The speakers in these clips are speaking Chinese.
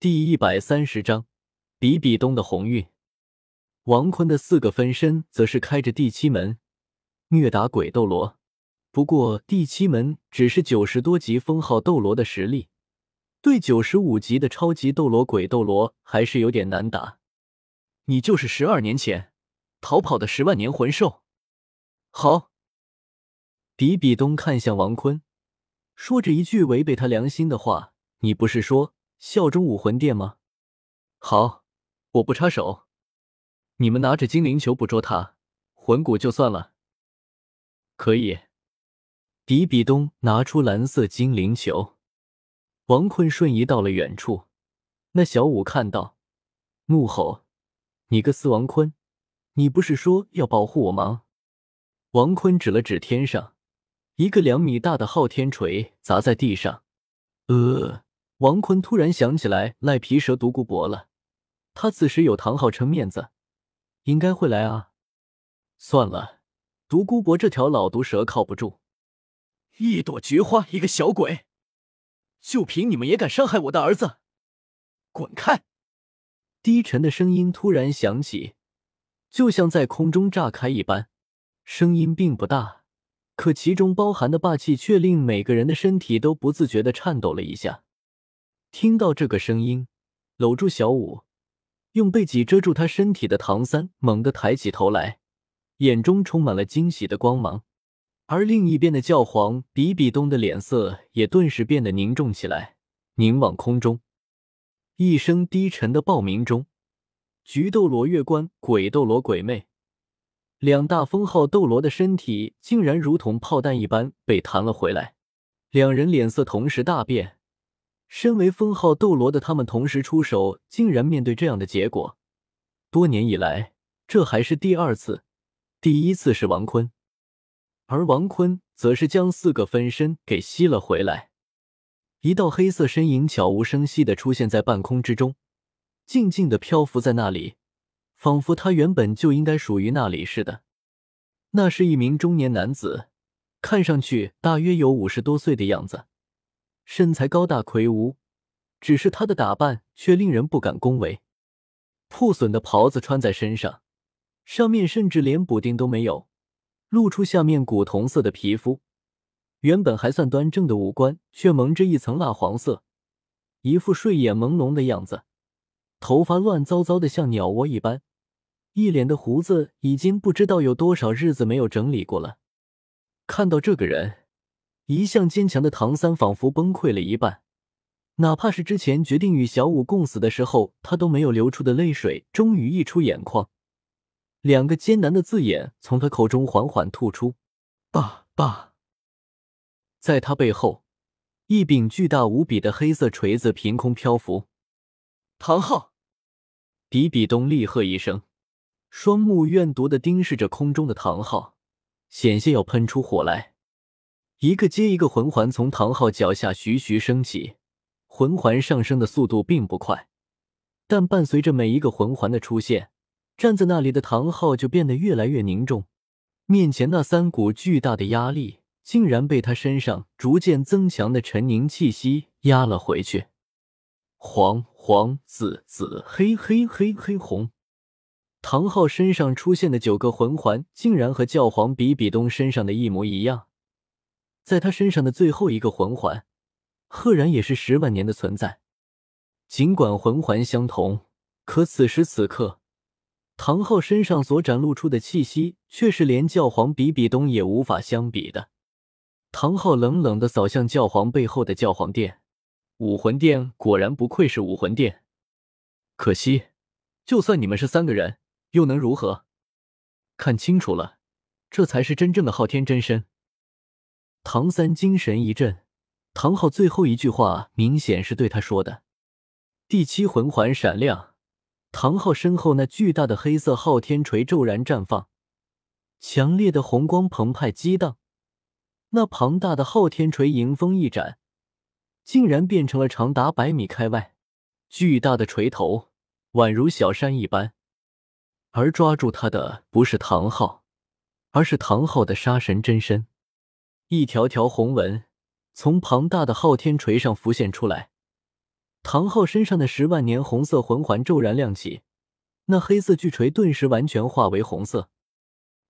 第一百三十章，比比东的鸿运。王坤的四个分身则是开着第七门，虐打鬼斗罗。不过第七门只是九十多级封号斗罗的实力，对九十五级的超级斗罗鬼斗罗还是有点难打。你就是十二年前逃跑的十万年魂兽。好，比比东看向王坤，说着一句违背他良心的话：“你不是说？”效忠武魂殿吗？好，我不插手。你们拿着精灵球捕捉他魂骨就算了。可以。比比东拿出蓝色精灵球，王坤瞬移到了远处。那小五看到，怒吼：“你个死王坤，你不是说要保护我吗？”王坤指了指天上，一个两米大的昊天锤砸在地上。呃。王坤突然想起来赖皮蛇独孤博了，他此时有唐昊撑面子，应该会来啊。算了，独孤博这条老毒蛇靠不住。一朵菊花，一个小鬼，就凭你们也敢伤害我的儿子？滚开！低沉的声音突然响起，就像在空中炸开一般，声音并不大，可其中包含的霸气却令每个人的身体都不自觉的颤抖了一下。听到这个声音，搂住小舞，用背脊遮住他身体的唐三猛地抬起头来，眼中充满了惊喜的光芒。而另一边的教皇比比东的脸色也顿时变得凝重起来，凝望空中。一声低沉的报鸣中，菊斗罗月关、鬼斗罗鬼魅两大封号斗罗的身体竟然如同炮弹一般被弹了回来，两人脸色同时大变。身为封号斗罗的他们同时出手，竟然面对这样的结果。多年以来，这还是第二次，第一次是王坤，而王坤则是将四个分身给吸了回来。一道黑色身影悄无声息的出现在半空之中，静静的漂浮在那里，仿佛他原本就应该属于那里似的。那是一名中年男子，看上去大约有五十多岁的样子。身材高大魁梧，只是他的打扮却令人不敢恭维。破损的袍子穿在身上，上面甚至连补丁都没有，露出下面古铜色的皮肤。原本还算端正的五官，却蒙着一层蜡黄色，一副睡眼朦胧的样子。头发乱糟糟的，像鸟窝一般，一脸的胡子已经不知道有多少日子没有整理过了。看到这个人。一向坚强的唐三仿佛崩溃了一半，哪怕是之前决定与小五共死的时候，他都没有流出的泪水终于溢出眼眶，两个艰难的字眼从他口中缓缓吐出：“爸爸。”在他背后，一柄巨大无比的黑色锤子凭空漂浮。唐昊，比比东厉喝一声，双目怨毒的盯视着空中的唐昊，险些要喷出火来。一个接一个魂环从唐昊脚下徐徐升起，魂环上升的速度并不快，但伴随着每一个魂环的出现，站在那里的唐昊就变得越来越凝重。面前那三股巨大的压力，竟然被他身上逐渐增强的沉凝气息压了回去。黄黄紫紫黑黑黑黑红，唐昊身上出现的九个魂环，竟然和教皇比比东身上的一模一样。在他身上的最后一个魂环，赫然也是十万年的存在。尽管魂环相同，可此时此刻，唐昊身上所展露出的气息，却是连教皇比比东也无法相比的。唐昊冷冷的扫向教皇背后的教皇殿，武魂殿果然不愧是武魂殿。可惜，就算你们是三个人，又能如何？看清楚了，这才是真正的昊天真身。唐三精神一振，唐昊最后一句话明显是对他说的。第七魂环闪亮，唐昊身后那巨大的黑色昊天锤骤然绽放，强烈的红光澎湃激荡。那庞大的昊天锤迎风一展，竟然变成了长达百米开外巨大的锤头，宛如小山一般。而抓住他的不是唐昊，而是唐昊的杀神真身。一条条红纹从庞大的昊天锤上浮现出来，唐昊身上的十万年红色魂环骤然亮起，那黑色巨锤顿时完全化为红色。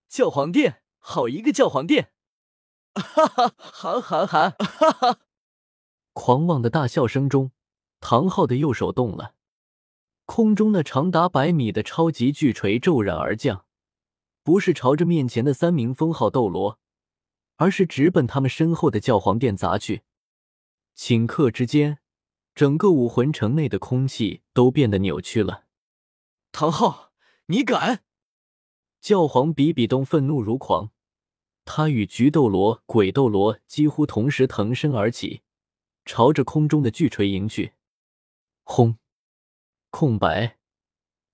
教皇殿，好一个教皇殿！哈哈，哈哈哈！哈哈！狂妄的大笑声中，唐昊的右手动了，空中那长达百米的超级巨锤骤然而降，不是朝着面前的三名封号斗罗，而是直奔他们身后的教皇殿砸去。顷刻之间。整个武魂城内的空气都变得扭曲了。唐昊，你敢！教皇比比东愤怒如狂，他与菊斗罗、鬼斗罗几乎同时腾身而起，朝着空中的巨锤迎去。轰！空白。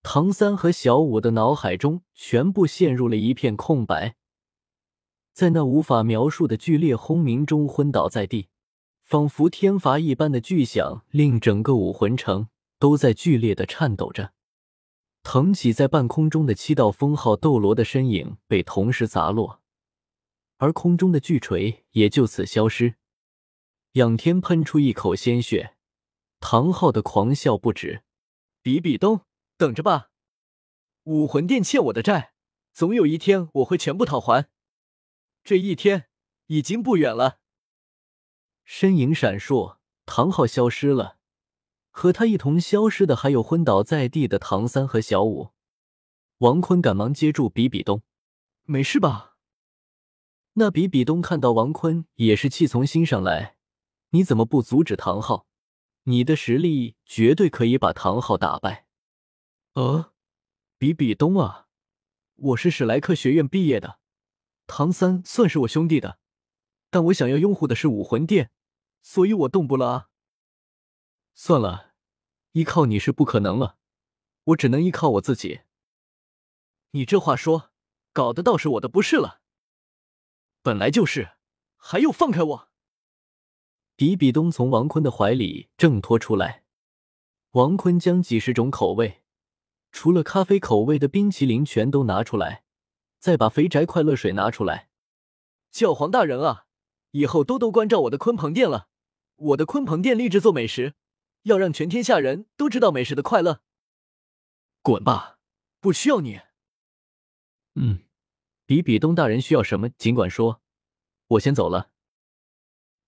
唐三和小五的脑海中全部陷入了一片空白，在那无法描述的剧烈轰鸣中昏倒在地。仿佛天罚一般的巨响，令整个武魂城都在剧烈的颤抖着。腾起在半空中的七道封号斗罗的身影被同时砸落，而空中的巨锤也就此消失。仰天喷出一口鲜血，唐昊的狂笑不止。比比东，等着吧，武魂殿欠我的债，总有一天我会全部讨还。这一天已经不远了。身影闪烁，唐昊消失了，和他一同消失的还有昏倒在地的唐三和小五。王坤赶忙接住比比东：“没事吧？”那比比东看到王坤也是气从心上来：“你怎么不阻止唐昊？你的实力绝对可以把唐昊打败。”“呃，比比东啊，我是史莱克学院毕业的，唐三算是我兄弟的，但我想要拥护的是武魂殿。”所以我动不了啊！算了，依靠你是不可能了，我只能依靠我自己。你这话说，搞得倒是我的不是了。本来就是，还有放开我！比比东从王坤的怀里挣脱出来，王坤将几十种口味，除了咖啡口味的冰淇淋全都拿出来，再把肥宅快乐水拿出来。教皇大人啊，以后多多关照我的鲲鹏殿了。我的鲲鹏殿立志做美食，要让全天下人都知道美食的快乐。滚吧，不需要你。嗯，比比东大人需要什么尽管说，我先走了。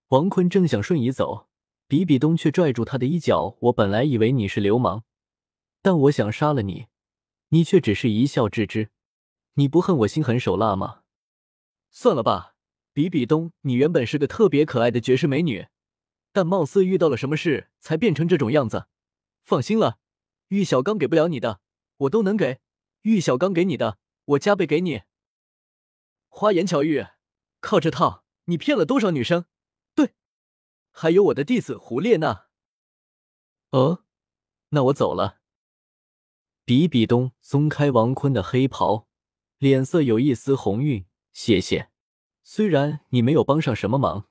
王坤正想瞬移走，比比东却拽住他的衣角。我本来以为你是流氓，但我想杀了你，你却只是一笑置之。你不恨我心狠手辣吗？算了吧，比比东，你原本是个特别可爱的绝世美女。但貌似遇到了什么事，才变成这种样子。放心了，玉小刚给不了你的，我都能给。玉小刚给你的，我加倍给你。花言巧语，靠这套，你骗了多少女生？对，还有我的弟子胡列娜。哦，那我走了。比比东松开王坤的黑袍，脸色有一丝红晕。谢谢，虽然你没有帮上什么忙。